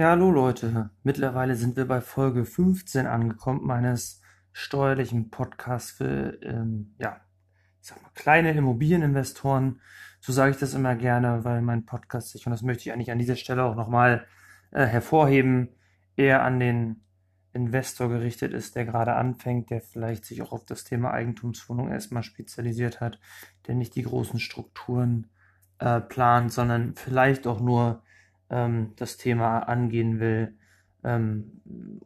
Ja, hallo Leute. Mittlerweile sind wir bei Folge 15 angekommen meines steuerlichen Podcasts für, ähm, ja, sag mal, kleine Immobilieninvestoren. So sage ich das immer gerne, weil mein Podcast sich, und das möchte ich eigentlich an dieser Stelle auch nochmal äh, hervorheben, eher an den Investor gerichtet ist, der gerade anfängt, der vielleicht sich auch auf das Thema Eigentumswohnung erstmal spezialisiert hat, der nicht die großen Strukturen äh, plant, sondern vielleicht auch nur ähm, das Thema angehen will, ähm,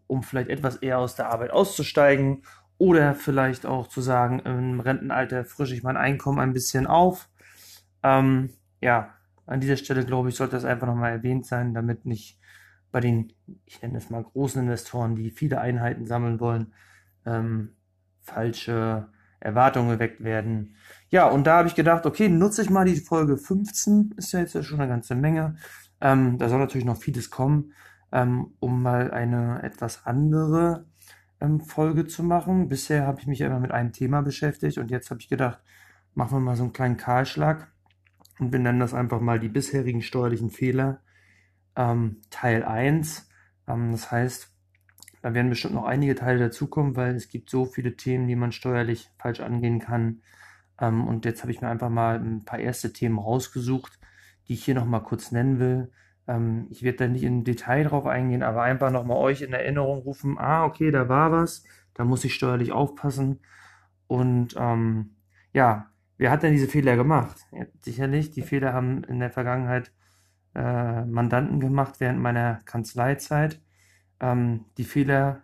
um vielleicht etwas eher aus der Arbeit auszusteigen oder vielleicht auch zu sagen, im Rentenalter frische ich mein Einkommen ein bisschen auf. Ähm, ja, an dieser Stelle glaube ich, sollte das einfach nochmal erwähnt sein, damit nicht bei den, ich nenne es mal großen Investoren, die viele Einheiten sammeln wollen, ähm, falsche Erwartungen geweckt werden. Ja, und da habe ich gedacht, okay, nutze ich mal die Folge 15, ist ja jetzt schon eine ganze Menge. Ähm, da soll natürlich noch vieles kommen, ähm, um mal eine etwas andere ähm, Folge zu machen. Bisher habe ich mich immer mit einem Thema beschäftigt und jetzt habe ich gedacht, machen wir mal so einen kleinen Kahlschlag und wir nennen das einfach mal die bisherigen steuerlichen Fehler ähm, Teil 1. Ähm, das heißt, da werden bestimmt noch einige Teile dazukommen, weil es gibt so viele Themen, die man steuerlich falsch angehen kann. Ähm, und jetzt habe ich mir einfach mal ein paar erste Themen rausgesucht, die ich hier nochmal kurz nennen will. Ähm, ich werde da nicht im Detail drauf eingehen, aber einfach nochmal euch in Erinnerung rufen, ah, okay, da war was, da muss ich steuerlich aufpassen. Und ähm, ja, wer hat denn diese Fehler gemacht? Ja, sicherlich, die Fehler haben in der Vergangenheit äh, Mandanten gemacht während meiner Kanzleizeit. Ähm, die Fehler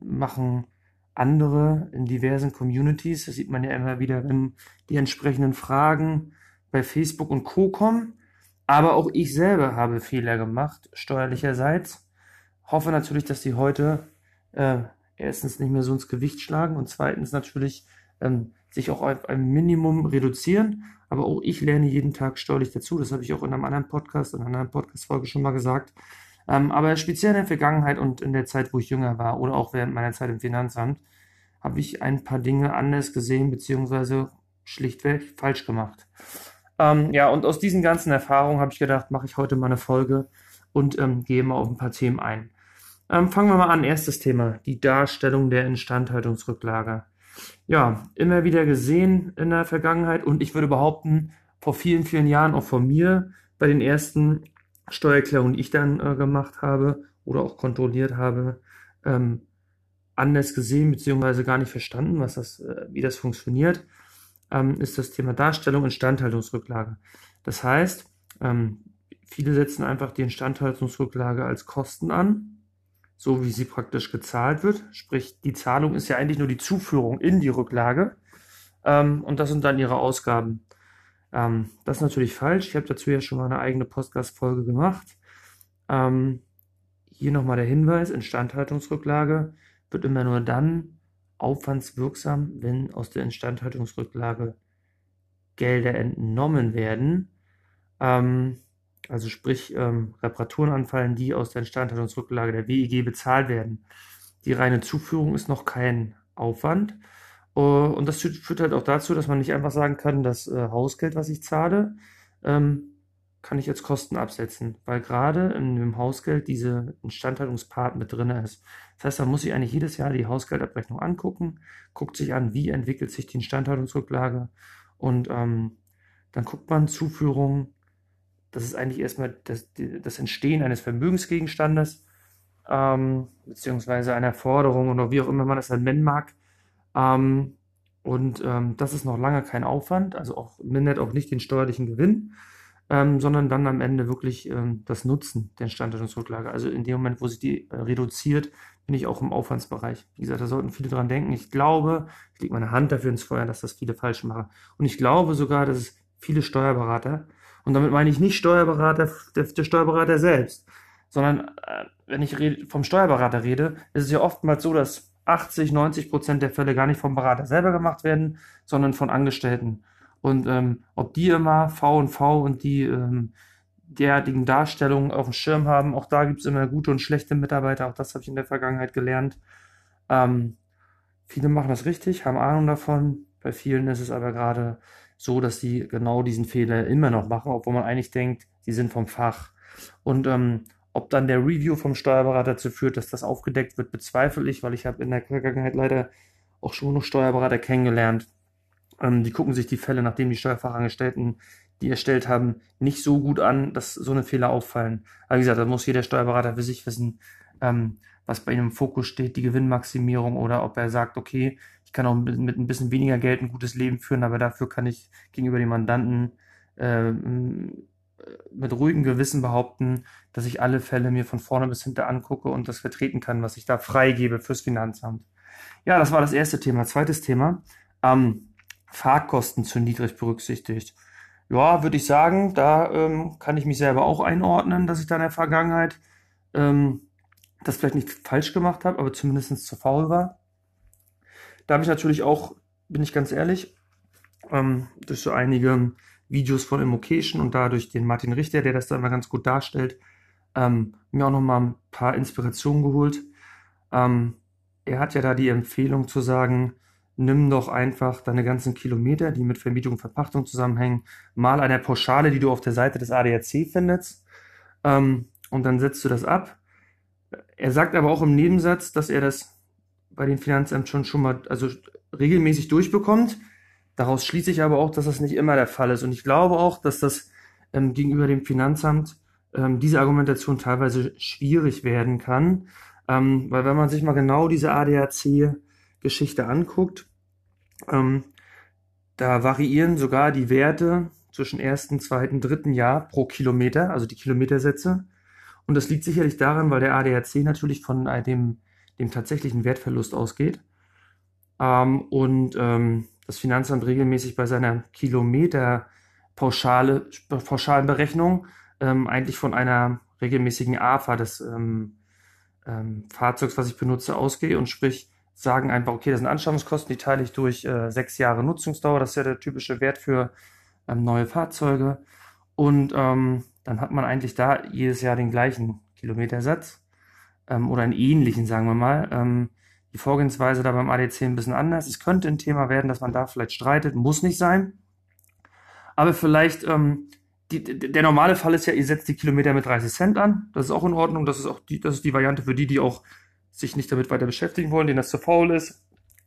machen andere in diversen Communities. Das sieht man ja immer wieder, wenn die entsprechenden Fragen bei Facebook und Co. kommen. Aber auch ich selber habe Fehler gemacht, steuerlicherseits. Hoffe natürlich, dass die heute äh, erstens nicht mehr so ins Gewicht schlagen und zweitens natürlich ähm, sich auch auf ein Minimum reduzieren. Aber auch ich lerne jeden Tag steuerlich dazu. Das habe ich auch in einem anderen Podcast, in einer anderen Podcast-Folge schon mal gesagt. Ähm, aber speziell in der Vergangenheit und in der Zeit, wo ich jünger war oder auch während meiner Zeit im Finanzamt, habe ich ein paar Dinge anders gesehen, beziehungsweise schlichtweg falsch gemacht. Ähm, ja, und aus diesen ganzen Erfahrungen habe ich gedacht, mache ich heute mal eine Folge und ähm, gehe mal auf ein paar Themen ein. Ähm, fangen wir mal an. Erstes Thema, die Darstellung der Instandhaltungsrücklage ja, immer wieder gesehen in der Vergangenheit und ich würde behaupten, vor vielen, vielen Jahren auch von mir bei den ersten Steuererklärungen, die ich dann äh, gemacht habe oder auch kontrolliert habe, ähm, anders gesehen beziehungsweise gar nicht verstanden, was das, äh, wie das funktioniert, ähm, ist das Thema Darstellung Instandhaltungsrücklage. Das heißt, ähm, viele setzen einfach die Instandhaltungsrücklage als Kosten an so wie sie praktisch gezahlt wird. Sprich, die Zahlung ist ja eigentlich nur die Zuführung in die Rücklage. Ähm, und das sind dann ihre Ausgaben. Ähm, das ist natürlich falsch. Ich habe dazu ja schon mal eine eigene Podcast-Folge gemacht. Ähm, hier nochmal der Hinweis: Instandhaltungsrücklage wird immer nur dann aufwandswirksam, wenn aus der Instandhaltungsrücklage Gelder entnommen werden. Ähm, also sprich ähm, Reparaturen anfallen, die aus der Instandhaltungsrücklage der WEG bezahlt werden. Die reine Zuführung ist noch kein Aufwand. Uh, und das führt halt auch dazu, dass man nicht einfach sagen kann, das äh, Hausgeld, was ich zahle, ähm, kann ich als Kosten absetzen, weil gerade in dem Hausgeld diese Instandhaltungspart mit drin ist. Das heißt, da muss ich eigentlich jedes Jahr die Hausgeldabrechnung angucken, guckt sich an, wie entwickelt sich die Instandhaltungsrücklage und ähm, dann guckt man Zuführung, das ist eigentlich erstmal das, das Entstehen eines Vermögensgegenstandes, ähm, beziehungsweise einer Forderung oder wie auch immer man das dann nennen mag. Ähm, und ähm, das ist noch lange kein Aufwand, also auch mindert auch nicht den steuerlichen Gewinn, ähm, sondern dann am Ende wirklich ähm, das Nutzen der Instandhaltungsrücklage. Also in dem Moment, wo sich die äh, reduziert, bin ich auch im Aufwandsbereich. Wie gesagt, da sollten viele dran denken. Ich glaube, ich lege meine Hand dafür ins Feuer, dass das viele falsch machen. Und ich glaube sogar, dass es viele Steuerberater und damit meine ich nicht Steuerberater, der, der Steuerberater selbst, sondern äh, wenn ich rede, vom Steuerberater rede, ist es ja oftmals so, dass 80, 90 Prozent der Fälle gar nicht vom Berater selber gemacht werden, sondern von Angestellten. Und ähm, ob die immer V und V und die ähm, derartigen Darstellungen auf dem Schirm haben, auch da gibt es immer gute und schlechte Mitarbeiter, auch das habe ich in der Vergangenheit gelernt. Ähm, viele machen das richtig, haben Ahnung davon, bei vielen ist es aber gerade so, dass sie genau diesen Fehler immer noch machen, obwohl man eigentlich denkt, sie sind vom Fach. Und ähm, ob dann der Review vom Steuerberater dazu führt, dass das aufgedeckt wird, bezweifle ich, weil ich habe in der Vergangenheit leider auch schon noch Steuerberater kennengelernt. Ähm, die gucken sich die Fälle, nachdem die Steuerfachangestellten die erstellt haben, nicht so gut an, dass so eine Fehler auffallen. Aber wie gesagt, da muss jeder Steuerberater für sich wissen, ähm, was bei ihm im Fokus steht, die Gewinnmaximierung oder ob er sagt, okay, ich kann auch mit, ein bisschen weniger Geld ein gutes Leben führen, aber dafür kann ich gegenüber dem Mandanten äh, mit ruhigem Gewissen behaupten, dass ich alle Fälle mir von vorne bis hinten angucke und das vertreten kann, was ich da freigebe fürs Finanzamt. Ja, das war das erste Thema. Zweites Thema, ähm, Fahrkosten zu niedrig berücksichtigt. Ja, würde ich sagen, da ähm, kann ich mich selber auch einordnen, dass ich da in der Vergangenheit ähm, das vielleicht nicht falsch gemacht habe, aber zumindest zu faul war. Da habe ich natürlich auch, bin ich ganz ehrlich, ähm, durch so einige Videos von Immocation und dadurch den Martin Richter, der das da immer ganz gut darstellt, ähm, mir auch nochmal ein paar Inspirationen geholt. Ähm, er hat ja da die Empfehlung zu sagen, nimm doch einfach deine ganzen Kilometer, die mit Vermietung und Verpachtung zusammenhängen, mal eine Pauschale, die du auf der Seite des ADAC findest, ähm, und dann setzt du das ab. Er sagt aber auch im Nebensatz, dass er das bei den Finanzämtern schon schon mal, also regelmäßig durchbekommt. Daraus schließe ich aber auch, dass das nicht immer der Fall ist. Und ich glaube auch, dass das ähm, gegenüber dem Finanzamt ähm, diese Argumentation teilweise schwierig werden kann. Ähm, weil wenn man sich mal genau diese ADAC-Geschichte anguckt, ähm, da variieren sogar die Werte zwischen ersten, zweiten, dritten Jahr pro Kilometer, also die Kilometersätze. Und das liegt sicherlich daran, weil der ADAC natürlich von dem, dem tatsächlichen Wertverlust ausgeht. Ähm, und ähm, das Finanzamt regelmäßig bei seiner Kilometerpauschale, pauschalen Berechnung ähm, eigentlich von einer regelmäßigen AFA des ähm, ähm, Fahrzeugs, was ich benutze, ausgehe und sprich sagen einfach, okay, das sind Anschaffungskosten, die teile ich durch äh, sechs Jahre Nutzungsdauer, das ist ja der typische Wert für ähm, neue Fahrzeuge. Und ähm, dann hat man eigentlich da jedes Jahr den gleichen Kilometersatz ähm, oder einen ähnlichen, sagen wir mal. Ähm, die Vorgehensweise da beim ADC ein bisschen anders. Es könnte ein Thema werden, dass man da vielleicht streitet, muss nicht sein. Aber vielleicht, ähm, die, der normale Fall ist ja, ihr setzt die Kilometer mit 30 Cent an. Das ist auch in Ordnung. Das ist auch die, das ist die Variante für die, die auch sich nicht damit weiter beschäftigen wollen, denen das zu faul ist.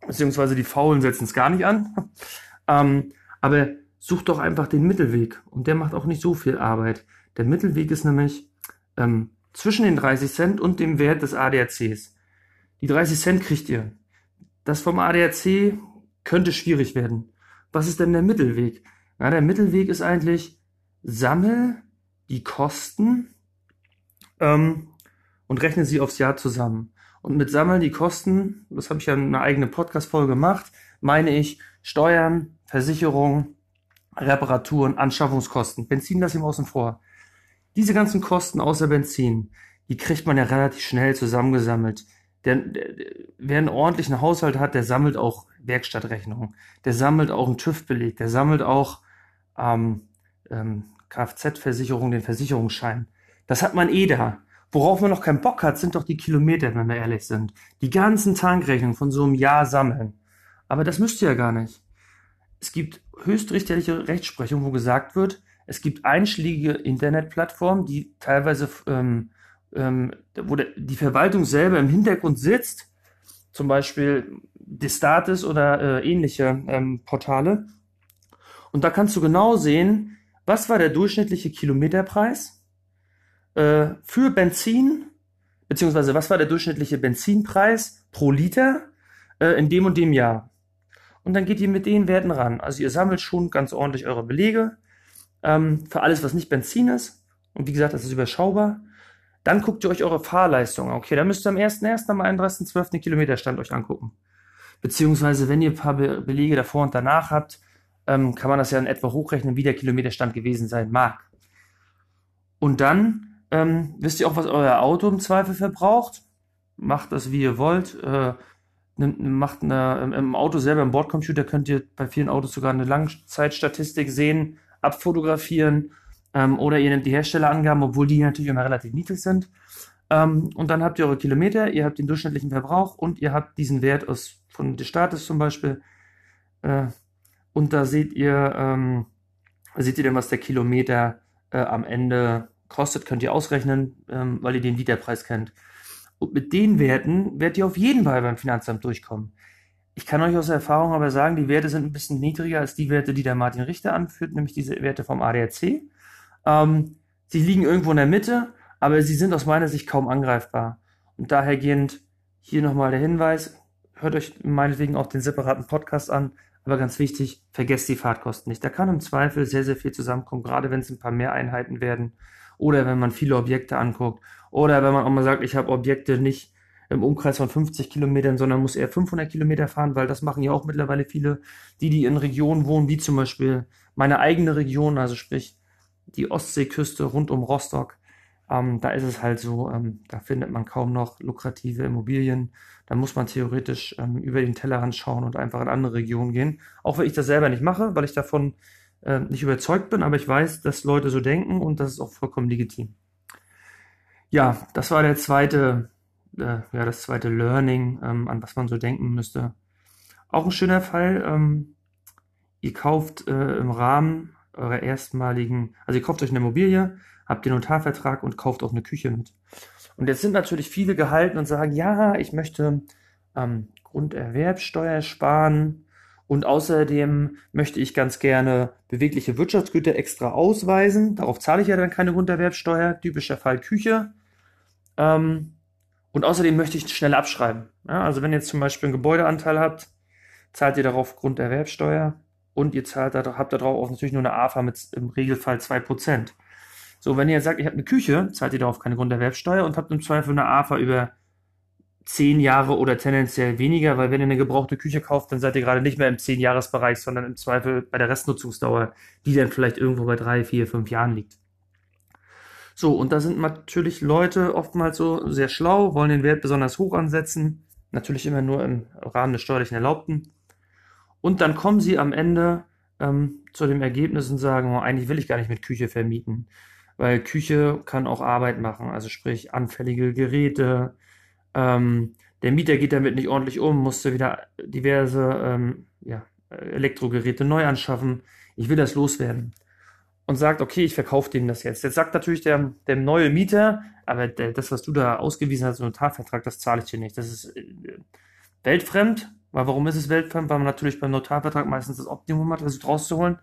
Beziehungsweise die Faulen setzen es gar nicht an. ähm, aber sucht doch einfach den Mittelweg. Und der macht auch nicht so viel Arbeit. Der Mittelweg ist nämlich ähm, zwischen den 30 Cent und dem Wert des ADACs. Die 30 Cent kriegt ihr. Das vom ADAC könnte schwierig werden. Was ist denn der Mittelweg? Na, der Mittelweg ist eigentlich, sammel die Kosten ähm, und rechne sie aufs Jahr zusammen. Und mit Sammeln die Kosten, das habe ich ja in einer eigenen Podcast-Folge gemacht, meine ich Steuern, Versicherung, Reparaturen, Anschaffungskosten. Benzin lasse ich mal außen vor. Diese ganzen Kosten außer Benzin, die kriegt man ja relativ schnell zusammengesammelt der, wer einen ordentlichen Haushalt hat, der sammelt auch Werkstattrechnungen, der sammelt auch einen TÜV-Beleg, der sammelt auch ähm, ähm, Kfz-Versicherung, den Versicherungsschein. Das hat man eh da. Worauf man noch keinen Bock hat, sind doch die Kilometer, wenn wir ehrlich sind. Die ganzen Tankrechnungen von so einem Jahr sammeln. Aber das müsst ihr ja gar nicht. Es gibt höchstrichterliche Rechtsprechung, wo gesagt wird, es gibt einschlägige Internetplattformen, die teilweise ähm, ähm, wo der, die Verwaltung selber im Hintergrund sitzt, zum Beispiel Destatis oder äh, ähnliche ähm, Portale. Und da kannst du genau sehen, was war der durchschnittliche Kilometerpreis äh, für Benzin, beziehungsweise was war der durchschnittliche Benzinpreis pro Liter äh, in dem und dem Jahr. Und dann geht ihr mit den Werten ran. Also ihr sammelt schon ganz ordentlich eure Belege ähm, für alles, was nicht Benzin ist. Und wie gesagt, das ist überschaubar. Dann guckt ihr euch eure Fahrleistung an. Okay, dann müsst ihr am 1.1. am 31.12. den Kilometerstand euch angucken. Beziehungsweise, wenn ihr ein paar Be Belege davor und danach habt, ähm, kann man das ja in etwa hochrechnen, wie der Kilometerstand gewesen sein mag. Und dann ähm, wisst ihr auch, was euer Auto im Zweifel verbraucht. Macht das, wie ihr wollt. Äh, macht eine, im Auto selber, im Bordcomputer könnt ihr bei vielen Autos sogar eine Langzeitstatistik sehen, abfotografieren ähm, oder ihr nehmt die Herstellerangaben, obwohl die natürlich immer relativ niedrig sind. Ähm, und dann habt ihr eure Kilometer, ihr habt den durchschnittlichen Verbrauch und ihr habt diesen Wert aus von des Staates zum Beispiel. Äh, und da seht ihr, ähm, seht ihr dann, was der Kilometer äh, am Ende kostet, könnt ihr ausrechnen, ähm, weil ihr den Literpreis kennt. Und mit den Werten werdet ihr auf jeden Fall beim Finanzamt durchkommen. Ich kann euch aus Erfahrung aber sagen, die Werte sind ein bisschen niedriger als die Werte, die der Martin Richter anführt, nämlich diese Werte vom ADAC. Ähm, sie liegen irgendwo in der Mitte, aber sie sind aus meiner Sicht kaum angreifbar. Und dahergehend hier nochmal der Hinweis, hört euch meinetwegen auch den separaten Podcast an, aber ganz wichtig, vergesst die Fahrtkosten nicht. Da kann im Zweifel sehr, sehr viel zusammenkommen, gerade wenn es ein paar mehr Einheiten werden oder wenn man viele Objekte anguckt oder wenn man auch mal sagt, ich habe Objekte nicht im Umkreis von 50 Kilometern, sondern muss eher 500 Kilometer fahren, weil das machen ja auch mittlerweile viele, die, die in Regionen wohnen, wie zum Beispiel meine eigene Region, also sprich die Ostseeküste rund um Rostock. Ähm, da ist es halt so, ähm, da findet man kaum noch lukrative Immobilien. Da muss man theoretisch ähm, über den Tellerrand schauen und einfach in andere Regionen gehen. Auch wenn ich das selber nicht mache, weil ich davon äh, nicht überzeugt bin, aber ich weiß, dass Leute so denken und das ist auch vollkommen legitim. Ja, das war der zweite, äh, ja, das zweite Learning, ähm, an was man so denken müsste. Auch ein schöner Fall. Ähm, ihr kauft äh, im Rahmen eurer erstmaligen, also ihr kauft euch eine Immobilie, habt den Notarvertrag und kauft auch eine Küche mit. Und jetzt sind natürlich viele gehalten und sagen, ja, ich möchte ähm, Grunderwerbsteuer sparen und außerdem möchte ich ganz gerne bewegliche Wirtschaftsgüter extra ausweisen. Darauf zahle ich ja dann keine Grunderwerbsteuer, typischer Fall Küche. Ähm, und außerdem möchte ich schnell abschreiben. Ja, also wenn ihr jetzt zum Beispiel einen Gebäudeanteil habt, zahlt ihr darauf Grunderwerbsteuer und ihr zahlt habt darauf natürlich nur eine AFA mit im Regelfall 2%. So, wenn ihr jetzt sagt, ich habe eine Küche, zahlt ihr darauf keine Grunderwerbsteuer und habt im Zweifel eine AFA über zehn Jahre oder tendenziell weniger, weil wenn ihr eine gebrauchte Küche kauft, dann seid ihr gerade nicht mehr im zehn Jahresbereich, sondern im Zweifel bei der Restnutzungsdauer, die dann vielleicht irgendwo bei drei, vier, fünf Jahren liegt. So, und da sind natürlich Leute oftmals so sehr schlau, wollen den Wert besonders hoch ansetzen, natürlich immer nur im Rahmen des steuerlichen Erlaubten. Und dann kommen sie am Ende ähm, zu dem Ergebnis und sagen, oh, eigentlich will ich gar nicht mit Küche vermieten weil Küche kann auch Arbeit machen, also sprich anfällige Geräte. Ähm, der Mieter geht damit nicht ordentlich um, musste wieder diverse ähm, ja, Elektrogeräte neu anschaffen. Ich will das loswerden. Und sagt, okay, ich verkaufe dem das jetzt. Jetzt sagt natürlich der, der neue Mieter, aber der, das, was du da ausgewiesen hast, so Notarvertrag, das zahle ich dir nicht. Das ist äh, weltfremd. Weil warum ist es weltfremd? Weil man natürlich beim Notarvertrag meistens das Optimum hat, versucht rauszuholen.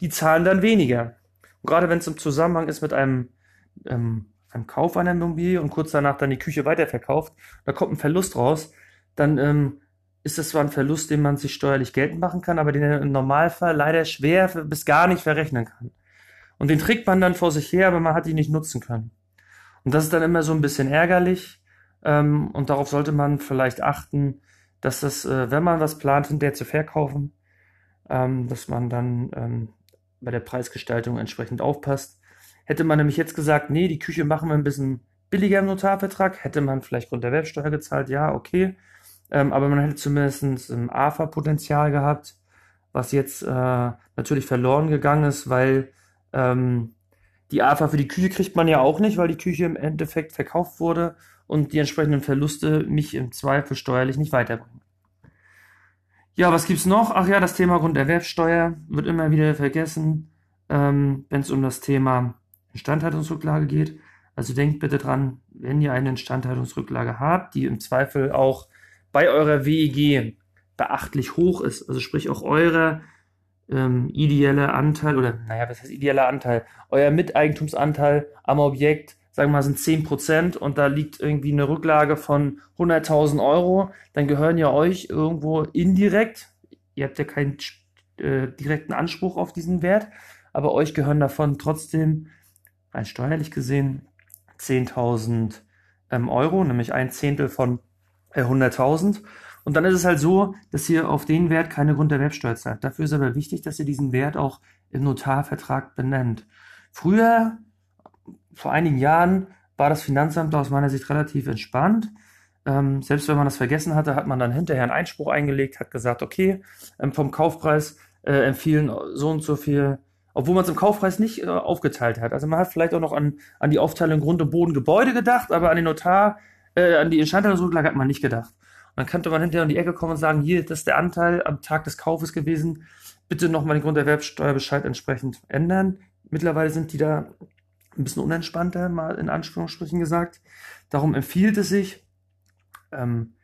Die zahlen dann weniger. Und gerade wenn es im Zusammenhang ist mit einem, ähm, einem Kauf einer Immobilie und kurz danach dann die Küche weiterverkauft, da kommt ein Verlust raus, dann ähm, ist das zwar ein Verlust, den man sich steuerlich geltend machen kann, aber den er im Normalfall leider schwer bis gar nicht verrechnen kann. Und den trägt man dann vor sich her, aber man hat ihn nicht nutzen können. Und das ist dann immer so ein bisschen ärgerlich. Ähm, und darauf sollte man vielleicht achten, dass das, äh, wenn man was plant, hinterher zu verkaufen, ähm, dass man dann ähm, bei der Preisgestaltung entsprechend aufpasst. Hätte man nämlich jetzt gesagt, nee, die Küche machen wir ein bisschen billiger im Notarvertrag, hätte man vielleicht Grund der Werbsteuer gezahlt, ja, okay. Ähm, aber man hätte zumindest ein AFA-Potenzial gehabt, was jetzt äh, natürlich verloren gegangen ist, weil ähm, die AFA für die Küche kriegt man ja auch nicht, weil die Küche im Endeffekt verkauft wurde und die entsprechenden Verluste mich im Zweifel steuerlich nicht weiterbringen. Ja, was gibt's noch? Ach ja, das Thema Grunderwerbsteuer wird immer wieder vergessen, ähm, wenn es um das Thema Instandhaltungsrücklage geht. Also denkt bitte dran, wenn ihr eine Instandhaltungsrücklage habt, die im Zweifel auch bei eurer WEG beachtlich hoch ist, also sprich auch eure ähm, ideelle Anteil oder naja, was heißt ideeller Anteil? Euer Miteigentumsanteil am Objekt sagen wir mal, sind 10% und da liegt irgendwie eine Rücklage von 100.000 Euro, dann gehören ja euch irgendwo indirekt, ihr habt ja keinen äh, direkten Anspruch auf diesen Wert, aber euch gehören davon trotzdem, rein steuerlich gesehen, 10.000 ähm, Euro, nämlich ein Zehntel von äh, 100.000. Und dann ist es halt so, dass ihr auf den Wert keine Grunderwerbsteuer zahlt. Dafür ist aber wichtig, dass ihr diesen Wert auch im Notarvertrag benennt. Früher vor einigen Jahren war das Finanzamt aus meiner Sicht relativ entspannt. Ähm, selbst wenn man das vergessen hatte, hat man dann hinterher einen Einspruch eingelegt, hat gesagt, okay, ähm, vom Kaufpreis äh, empfehlen so und so viel, obwohl man es im Kaufpreis nicht äh, aufgeteilt hat. Also man hat vielleicht auch noch an, an die Aufteilung Grund und Boden Gebäude gedacht, aber an den Notar, äh, an die Instandhaltungsrücklage hat man nicht gedacht. Und dann könnte man hinterher um die Ecke kommen und sagen, hier, das ist der Anteil am Tag des Kaufes gewesen, bitte nochmal den Grunderwerbsteuerbescheid entsprechend ändern. Mittlerweile sind die da ein bisschen unentspannter, mal in Anführungsstrichen gesagt. Darum empfiehlt es sich, ähm,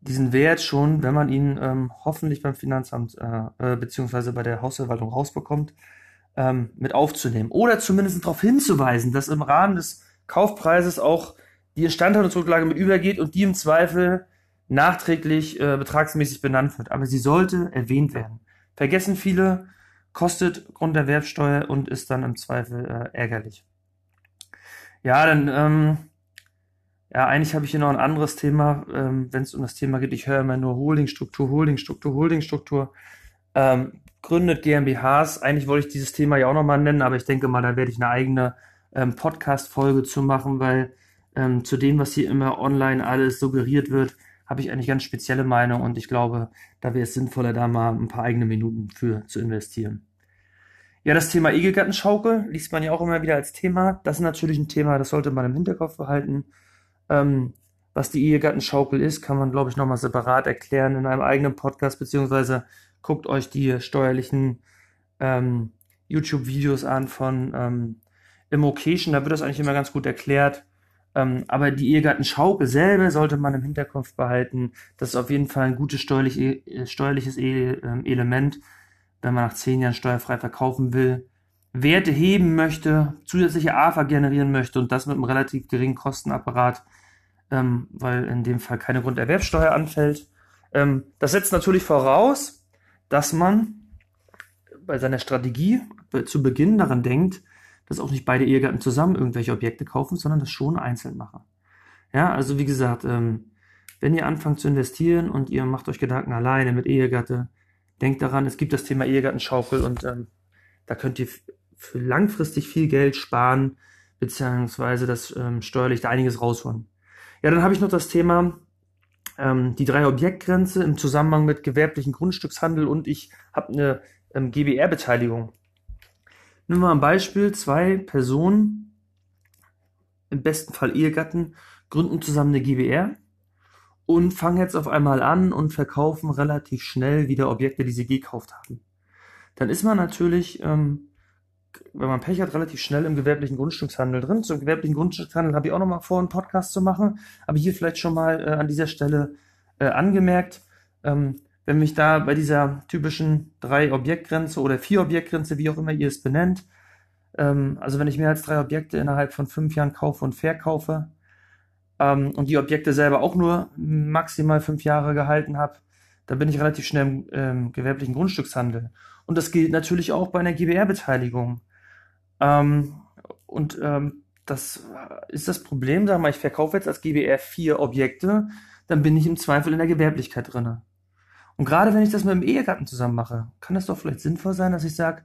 diesen Wert schon, wenn man ihn ähm, hoffentlich beim Finanzamt äh, äh, beziehungsweise bei der Hausverwaltung rausbekommt, ähm, mit aufzunehmen. Oder zumindest darauf hinzuweisen, dass im Rahmen des Kaufpreises auch die Instandhaltungsrücklage mit übergeht und die im Zweifel nachträglich äh, betragsmäßig benannt wird. Aber sie sollte erwähnt werden. Vergessen viele, kostet Grunderwerbsteuer und ist dann im Zweifel äh, ärgerlich. Ja, dann, ähm, ja, eigentlich habe ich hier noch ein anderes Thema, ähm, wenn es um das Thema geht. Ich höre immer nur Holdingstruktur, Holdingstruktur, Holdingstruktur. Ähm, gründet GmbHs. Eigentlich wollte ich dieses Thema ja auch nochmal nennen, aber ich denke mal, da werde ich eine eigene ähm, Podcast-Folge zu machen, weil ähm, zu dem, was hier immer online alles suggeriert wird, habe ich eigentlich ganz spezielle Meinung und ich glaube, da wäre es sinnvoller, da mal ein paar eigene Minuten für zu investieren. Ja, das Thema Ehegattenschaukel liest man ja auch immer wieder als Thema. Das ist natürlich ein Thema, das sollte man im Hinterkopf behalten. Ähm, was die Ehegattenschaukel ist, kann man, glaube ich, nochmal separat erklären in einem eigenen Podcast, beziehungsweise guckt euch die steuerlichen ähm, YouTube-Videos an von ähm, Immocation, da wird das eigentlich immer ganz gut erklärt. Ähm, aber die Ehegattenschaukel selber sollte man im Hinterkopf behalten. Das ist auf jeden Fall ein gutes steuerlich, äh, steuerliches e ähm, Element, wenn man nach zehn Jahren steuerfrei verkaufen will. Werte heben möchte, zusätzliche AFA generieren möchte und das mit einem relativ geringen Kostenapparat, ähm, weil in dem Fall keine Grunderwerbsteuer anfällt. Ähm, das setzt natürlich voraus, dass man bei seiner Strategie zu Beginn daran denkt, dass auch nicht beide Ehegatten zusammen irgendwelche Objekte kaufen, sondern das schon einzeln machen. Ja, also wie gesagt, ähm, wenn ihr anfangt zu investieren und ihr macht euch Gedanken alleine mit Ehegatte, denkt daran, es gibt das Thema Ehegattenschaukel und ähm, da könnt ihr für langfristig viel Geld sparen, beziehungsweise das ähm, steuerlich da einiges rausholen. Ja, dann habe ich noch das Thema ähm, die drei Objektgrenze im Zusammenhang mit gewerblichen Grundstückshandel und ich habe eine ähm, GBR-Beteiligung. Nehmen wir ein Beispiel, zwei Personen, im besten Fall Ehegatten, gründen zusammen eine GBR und fangen jetzt auf einmal an und verkaufen relativ schnell wieder Objekte, die sie gekauft haben. Dann ist man natürlich, ähm, wenn man Pech hat, relativ schnell im gewerblichen Grundstückshandel drin. Zum gewerblichen Grundstückshandel habe ich auch nochmal vor, einen Podcast zu machen, aber hier vielleicht schon mal äh, an dieser Stelle äh, angemerkt. Ähm, wenn mich da bei dieser typischen drei Objektgrenze oder vier Objektgrenze, wie auch immer ihr es benennt, ähm, also wenn ich mehr als drei Objekte innerhalb von fünf Jahren kaufe und verkaufe ähm, und die Objekte selber auch nur maximal fünf Jahre gehalten habe, dann bin ich relativ schnell im ähm, gewerblichen Grundstückshandel. Und das gilt natürlich auch bei einer GBR-Beteiligung. Ähm, und ähm, das ist das Problem, sag mal, ich verkaufe jetzt als GBR vier Objekte, dann bin ich im Zweifel in der Gewerblichkeit drinne. Und gerade wenn ich das mit dem Ehegatten zusammen mache, kann das doch vielleicht sinnvoll sein, dass ich sage,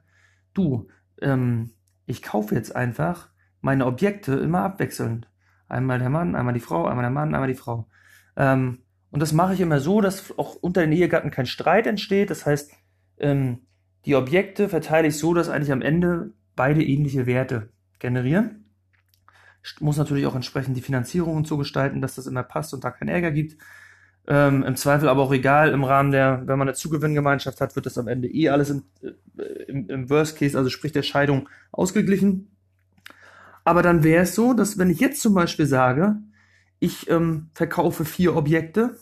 du, ähm, ich kaufe jetzt einfach meine Objekte immer abwechselnd. Einmal der Mann, einmal die Frau, einmal der Mann, einmal die Frau. Ähm, und das mache ich immer so, dass auch unter den Ehegatten kein Streit entsteht. Das heißt, ähm, die Objekte verteile ich so, dass eigentlich am Ende beide ähnliche Werte generieren. Muss natürlich auch entsprechend die Finanzierungen so gestalten, dass das immer passt und da keinen Ärger gibt. Ähm, Im Zweifel aber auch egal, im Rahmen der, wenn man eine Zugewinngemeinschaft hat, wird das am Ende eh alles im, äh, im, im Worst Case, also sprich der Scheidung, ausgeglichen. Aber dann wäre es so, dass wenn ich jetzt zum Beispiel sage, ich ähm, verkaufe vier Objekte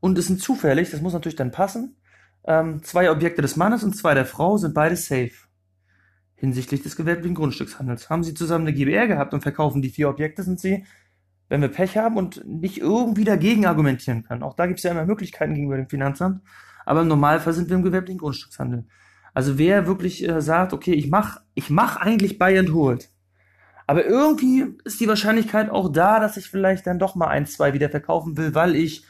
und es sind zufällig, das muss natürlich dann passen, ähm, zwei Objekte des Mannes und zwei der Frau sind beide safe hinsichtlich des gewerblichen Grundstückshandels. Haben sie zusammen eine GBR gehabt und verkaufen die vier Objekte, sind sie wenn wir Pech haben und nicht irgendwie dagegen argumentieren können. Auch da gibt es ja immer Möglichkeiten gegenüber dem Finanzamt. Aber im Normalfall sind wir im gewerblichen Grundstückshandel. Also wer wirklich äh, sagt, okay, ich mach, ich mach eigentlich Buy and Hold. Aber irgendwie ist die Wahrscheinlichkeit auch da, dass ich vielleicht dann doch mal ein, zwei wieder verkaufen will, weil ich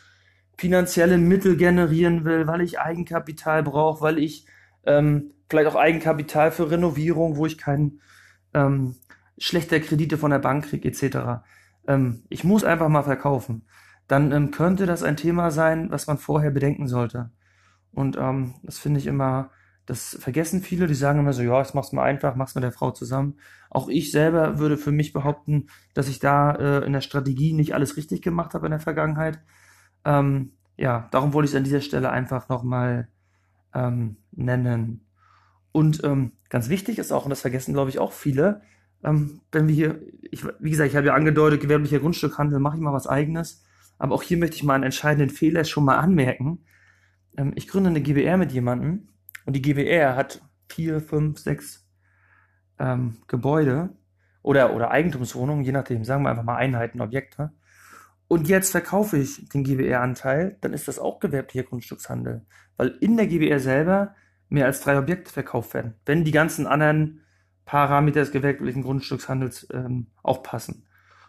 finanzielle Mittel generieren will, weil ich Eigenkapital brauche, weil ich ähm, vielleicht auch Eigenkapital für Renovierung, wo ich keinen ähm, schlechter Kredite von der Bank kriege, etc ähm, ich muss einfach mal verkaufen, dann ähm, könnte das ein Thema sein, was man vorher bedenken sollte. Und ähm, das finde ich immer, das vergessen viele, die sagen immer so, ja, ich mach's mal einfach, mach's mit der Frau zusammen. Auch ich selber würde für mich behaupten, dass ich da äh, in der Strategie nicht alles richtig gemacht habe in der Vergangenheit. Ähm, ja, darum wollte ich es an dieser Stelle einfach nochmal ähm, nennen. Und ähm, ganz wichtig ist auch, und das vergessen glaube ich auch viele, Ähm, wenn wir hier, ich, wie gesagt, ich habe ja angedeutet, gewerblicher Grundstückhandel, mache ich mal was eigenes. Aber auch hier möchte ich mal einen entscheidenden Fehler schon mal anmerken. Ähm, ich gründe eine GBR mit jemandem und die GBR hat vier, fünf, sechs ähm, Gebäude oder, oder Eigentumswohnungen, je nachdem, sagen wir einfach mal Einheiten, Objekte. Und jetzt verkaufe ich den GBR-Anteil, dann ist das auch gewerblicher Grundstückshandel. Weil in der GBR selber mehr als drei Objekte verkauft werden, wenn die ganzen anderen Parameter des gewerblichen Grundstückshandels ähm, auch passen.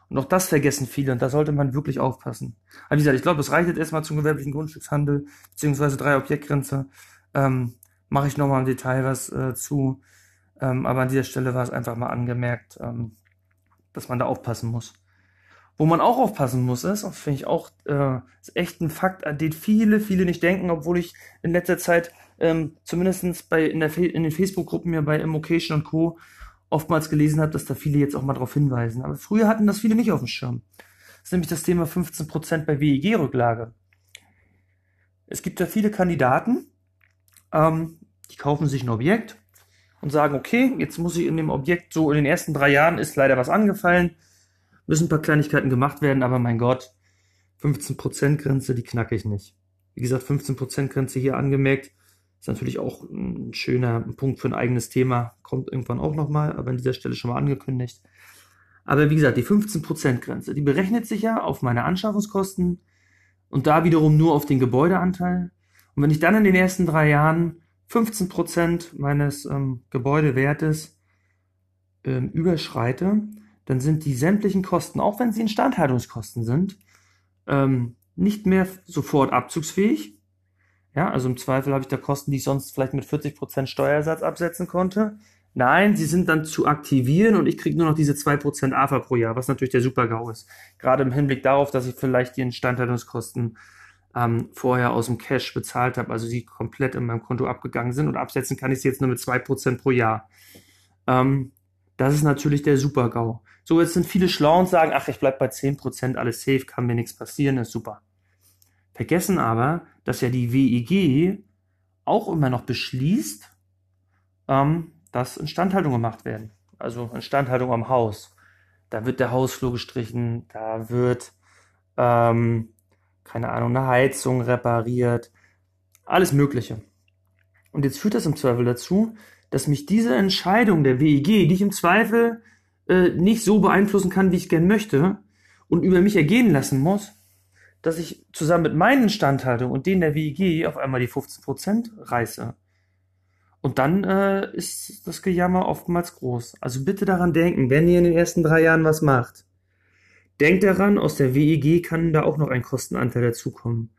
Und auch das vergessen viele und da sollte man wirklich aufpassen. Aber wie gesagt, ich glaube, es reicht jetzt erstmal zum gewerblichen Grundstückshandel, beziehungsweise drei Objektgrenze. Ähm, Mache ich nochmal im Detail was äh, zu. Ähm, aber an dieser Stelle war es einfach mal angemerkt, ähm, dass man da aufpassen muss. Wo man auch aufpassen muss, ist, finde ich auch, äh, ist echt ein Fakt, an den viele, viele nicht denken, obwohl ich in letzter Zeit ähm, zumindest bei, in, der, in den Facebook-Gruppen ja bei Immocation und Co. oftmals gelesen habe, dass da viele jetzt auch mal darauf hinweisen. Aber früher hatten das viele nicht auf dem Schirm. Das ist nämlich das Thema 15% bei WEG-Rücklage. Es gibt da viele Kandidaten, ähm, die kaufen sich ein Objekt und sagen, okay, jetzt muss ich in dem Objekt so in den ersten drei Jahren ist leider was angefallen, müssen ein paar Kleinigkeiten gemacht werden, aber mein Gott, 15% Grenze, die knacke ich nicht. Wie gesagt, 15% Grenze hier angemerkt, ist natürlich auch ein schöner Punkt für ein eigenes Thema, kommt irgendwann auch nochmal, aber an dieser Stelle schon mal angekündigt. Aber wie gesagt, die 15% Grenze, die berechnet sich ja auf meine Anschaffungskosten und da wiederum nur auf den Gebäudeanteil. Und wenn ich dann in den ersten drei Jahren 15% meines ähm, Gebäudewertes ähm, überschreite, dann sind die sämtlichen Kosten, auch wenn sie Instandhaltungskosten sind, ähm, nicht mehr sofort abzugsfähig. Ja, also im Zweifel habe ich da Kosten, die ich sonst vielleicht mit 40% Steuersatz absetzen konnte. Nein, sie sind dann zu aktivieren und ich kriege nur noch diese 2% AFA pro Jahr, was natürlich der Super-GAU ist. Gerade im Hinblick darauf, dass ich vielleicht die Instandhaltungskosten ähm, vorher aus dem Cash bezahlt habe, also die komplett in meinem Konto abgegangen sind und absetzen kann ich sie jetzt nur mit 2% pro Jahr. Ähm, das ist natürlich der Super-GAU. So, jetzt sind viele schlau und sagen, ach, ich bleib bei 10%, alles safe, kann mir nichts passieren, ist super. Vergessen aber, dass ja die WEG auch immer noch beschließt, ähm, dass Instandhaltung gemacht werden. Also Instandhaltung am Haus. Da wird der Hausflur gestrichen, da wird ähm, keine Ahnung, eine Heizung repariert, alles Mögliche. Und jetzt führt das im Zweifel dazu, dass mich diese Entscheidung der WEG, die ich im Zweifel äh, nicht so beeinflussen kann, wie ich gern möchte, und über mich ergehen lassen muss, dass ich zusammen mit meinen Instandhaltungen und denen der WEG auf einmal die 15% reiße. Und dann äh, ist das Gejammer oftmals groß. Also bitte daran denken, wenn ihr in den ersten drei Jahren was macht, Denkt daran, aus der WEG kann da auch noch ein Kostenanteil dazukommen.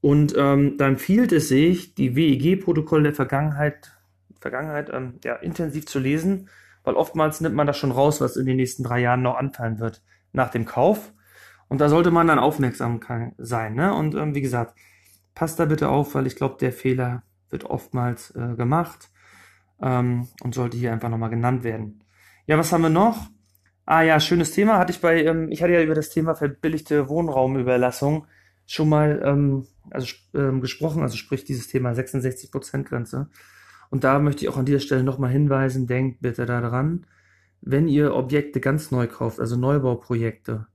Und ähm, da empfiehlt es sich, die WEG-Protokolle der Vergangenheit, Vergangenheit ähm, ja, intensiv zu lesen, weil oftmals nimmt man das schon raus, was in den nächsten drei Jahren noch anfallen wird nach dem Kauf. Und da sollte man dann aufmerksam sein. Ne? Und ähm, wie gesagt, passt da bitte auf, weil ich glaube, der Fehler wird oftmals äh, gemacht ähm, und sollte hier einfach nochmal genannt werden. Ja, was haben wir noch? Ah ja, schönes Thema. Hatte ich bei, ähm, ich hatte ja über das Thema verbilligte Wohnraumüberlassung schon mal ähm, also, ähm, gesprochen, also sprich dieses Thema 66% Grenze. Und da möchte ich auch an dieser Stelle nochmal hinweisen, denkt bitte daran, wenn ihr Objekte ganz neu kauft, also Neubauprojekte,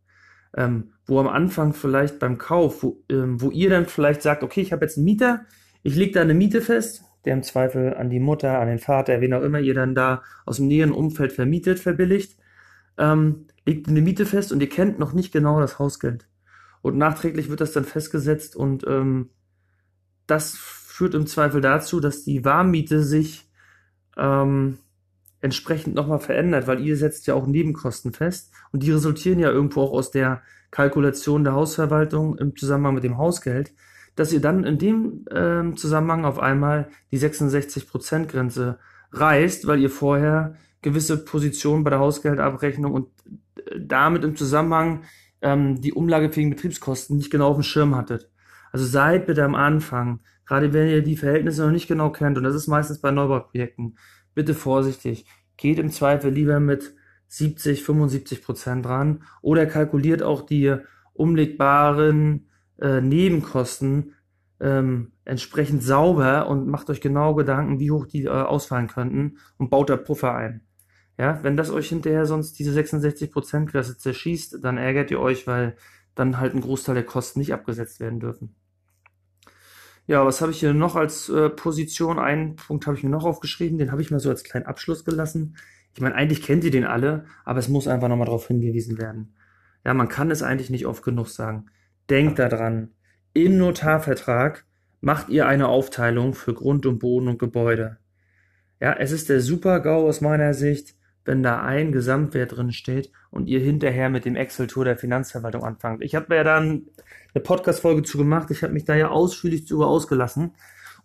ähm, wo am Anfang vielleicht beim Kauf, wo, ähm, wo ihr dann vielleicht sagt, okay, ich habe jetzt einen Mieter, ich lege da eine Miete fest, der im Zweifel an die Mutter, an den Vater, wen auch immer ihr dann da aus dem näheren Umfeld vermietet, verbilligt ähm, legt eine Miete fest und ihr kennt noch nicht genau das Hausgeld. Und nachträglich wird das dann festgesetzt und ähm, das führt im Zweifel dazu, dass die Warmmiete sich ähm, entsprechend nochmal verändert, weil ihr setzt ja auch Nebenkosten fest und die resultieren ja irgendwo auch aus der Kalkulation der Hausverwaltung im Zusammenhang mit dem Hausgeld, dass ihr dann in dem ähm, Zusammenhang auf einmal die 66% Grenze reißt, weil ihr vorher gewisse Positionen bei der Hausgeldabrechnung und äh, damit im Zusammenhang ähm, die umlagefähigen Betriebskosten nicht genau auf dem Schirm hattet. Also seid bitte am Anfang, gerade wenn ihr die Verhältnisse noch nicht genau kennt, und das ist meistens bei Neubauprojekten, bitte vorsichtig. Geht im Zweifel lieber mit 70, 75 Prozent dran oder kalkuliert auch die umlegbaren äh, Nebenkosten ähm, entsprechend sauber und macht euch genau Gedanken, wie hoch die äh, ausfallen könnten und baut da Puffer ein. Ja, wenn das euch hinterher sonst diese 66% Klasse zerschießt, dann ärgert ihr euch, weil dann halt ein Großteil der Kosten nicht abgesetzt werden dürfen. Ja, was habe ich hier noch als äh, Position? Einen Punkt habe ich mir noch aufgeschrieben, den habe ich mal so als kleinen Abschluss gelassen. Ich meine, eigentlich kennt ihr den alle, aber es muss einfach nochmal darauf hingewiesen werden. Ja, man kann es eigentlich nicht oft genug sagen. Denkt daran, im Notarvertrag macht ihr eine Aufteilung für Grund und Boden und Gebäude. Ja, es ist der Super-GAU aus meiner Sicht, wenn da ein Gesamtwert drin steht und ihr hinterher mit dem Excel-Tour der Finanzverwaltung anfangt. Ich habe ja dann eine Podcast-Folge zu gemacht. Ich habe mich da ja ausführlich zu ausgelassen.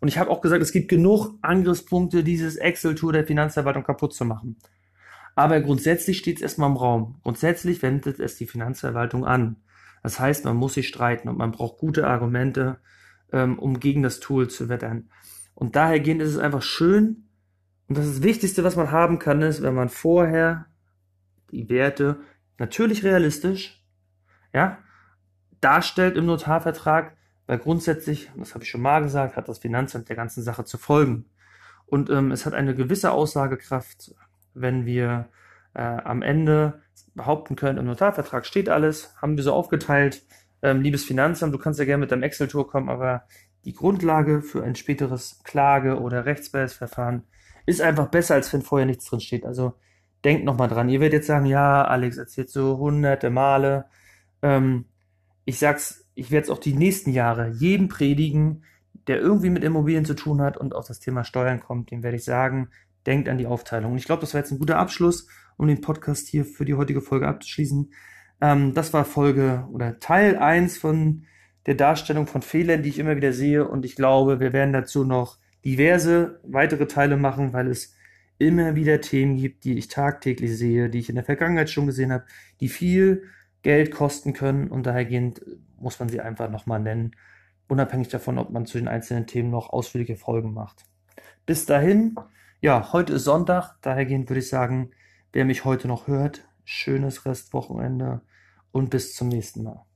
Und ich habe auch gesagt, es gibt genug Angriffspunkte, dieses Excel-Tour der Finanzverwaltung kaputt zu machen. Aber grundsätzlich steht es erstmal im Raum. Grundsätzlich wendet es die Finanzverwaltung an. Das heißt, man muss sich streiten und man braucht gute Argumente, ähm, um gegen das Tool zu wettern. Und dahergehend ist es einfach schön, und das, das Wichtigste, was man haben kann, ist, wenn man vorher die Werte natürlich realistisch, ja, darstellt im Notarvertrag, weil grundsätzlich, das habe ich schon mal gesagt, hat das Finanzamt der ganzen Sache zu folgen. Und ähm, es hat eine gewisse Aussagekraft, wenn wir äh, am Ende behaupten können, im Notarvertrag steht alles, haben wir so aufgeteilt, ähm, liebes Finanzamt, du kannst ja gerne mit deinem Excel-Tour kommen, aber die Grundlage für ein späteres Klage- oder Rechtsbehelfsverfahren ist einfach besser, als wenn vorher nichts drin steht. Also denkt nochmal dran. Ihr werdet jetzt sagen, ja, Alex erzählt so hunderte Male. Ähm, ich sag's, ich werde es auch die nächsten Jahre jedem predigen, der irgendwie mit Immobilien zu tun hat und auf das Thema Steuern kommt, dem werde ich sagen, denkt an die Aufteilung. Und ich glaube, das war jetzt ein guter Abschluss, um den Podcast hier für die heutige Folge abzuschließen. Ähm, das war Folge oder Teil 1 von der Darstellung von Fehlern, die ich immer wieder sehe. Und ich glaube, wir werden dazu noch diverse weitere Teile machen, weil es immer wieder Themen gibt, die ich tagtäglich sehe, die ich in der Vergangenheit schon gesehen habe, die viel Geld kosten können und dahergehend muss man sie einfach nochmal nennen, unabhängig davon, ob man zu den einzelnen Themen noch ausführliche Folgen macht. Bis dahin, ja, heute ist Sonntag, dahergehend würde ich sagen, wer mich heute noch hört, schönes Restwochenende und bis zum nächsten Mal.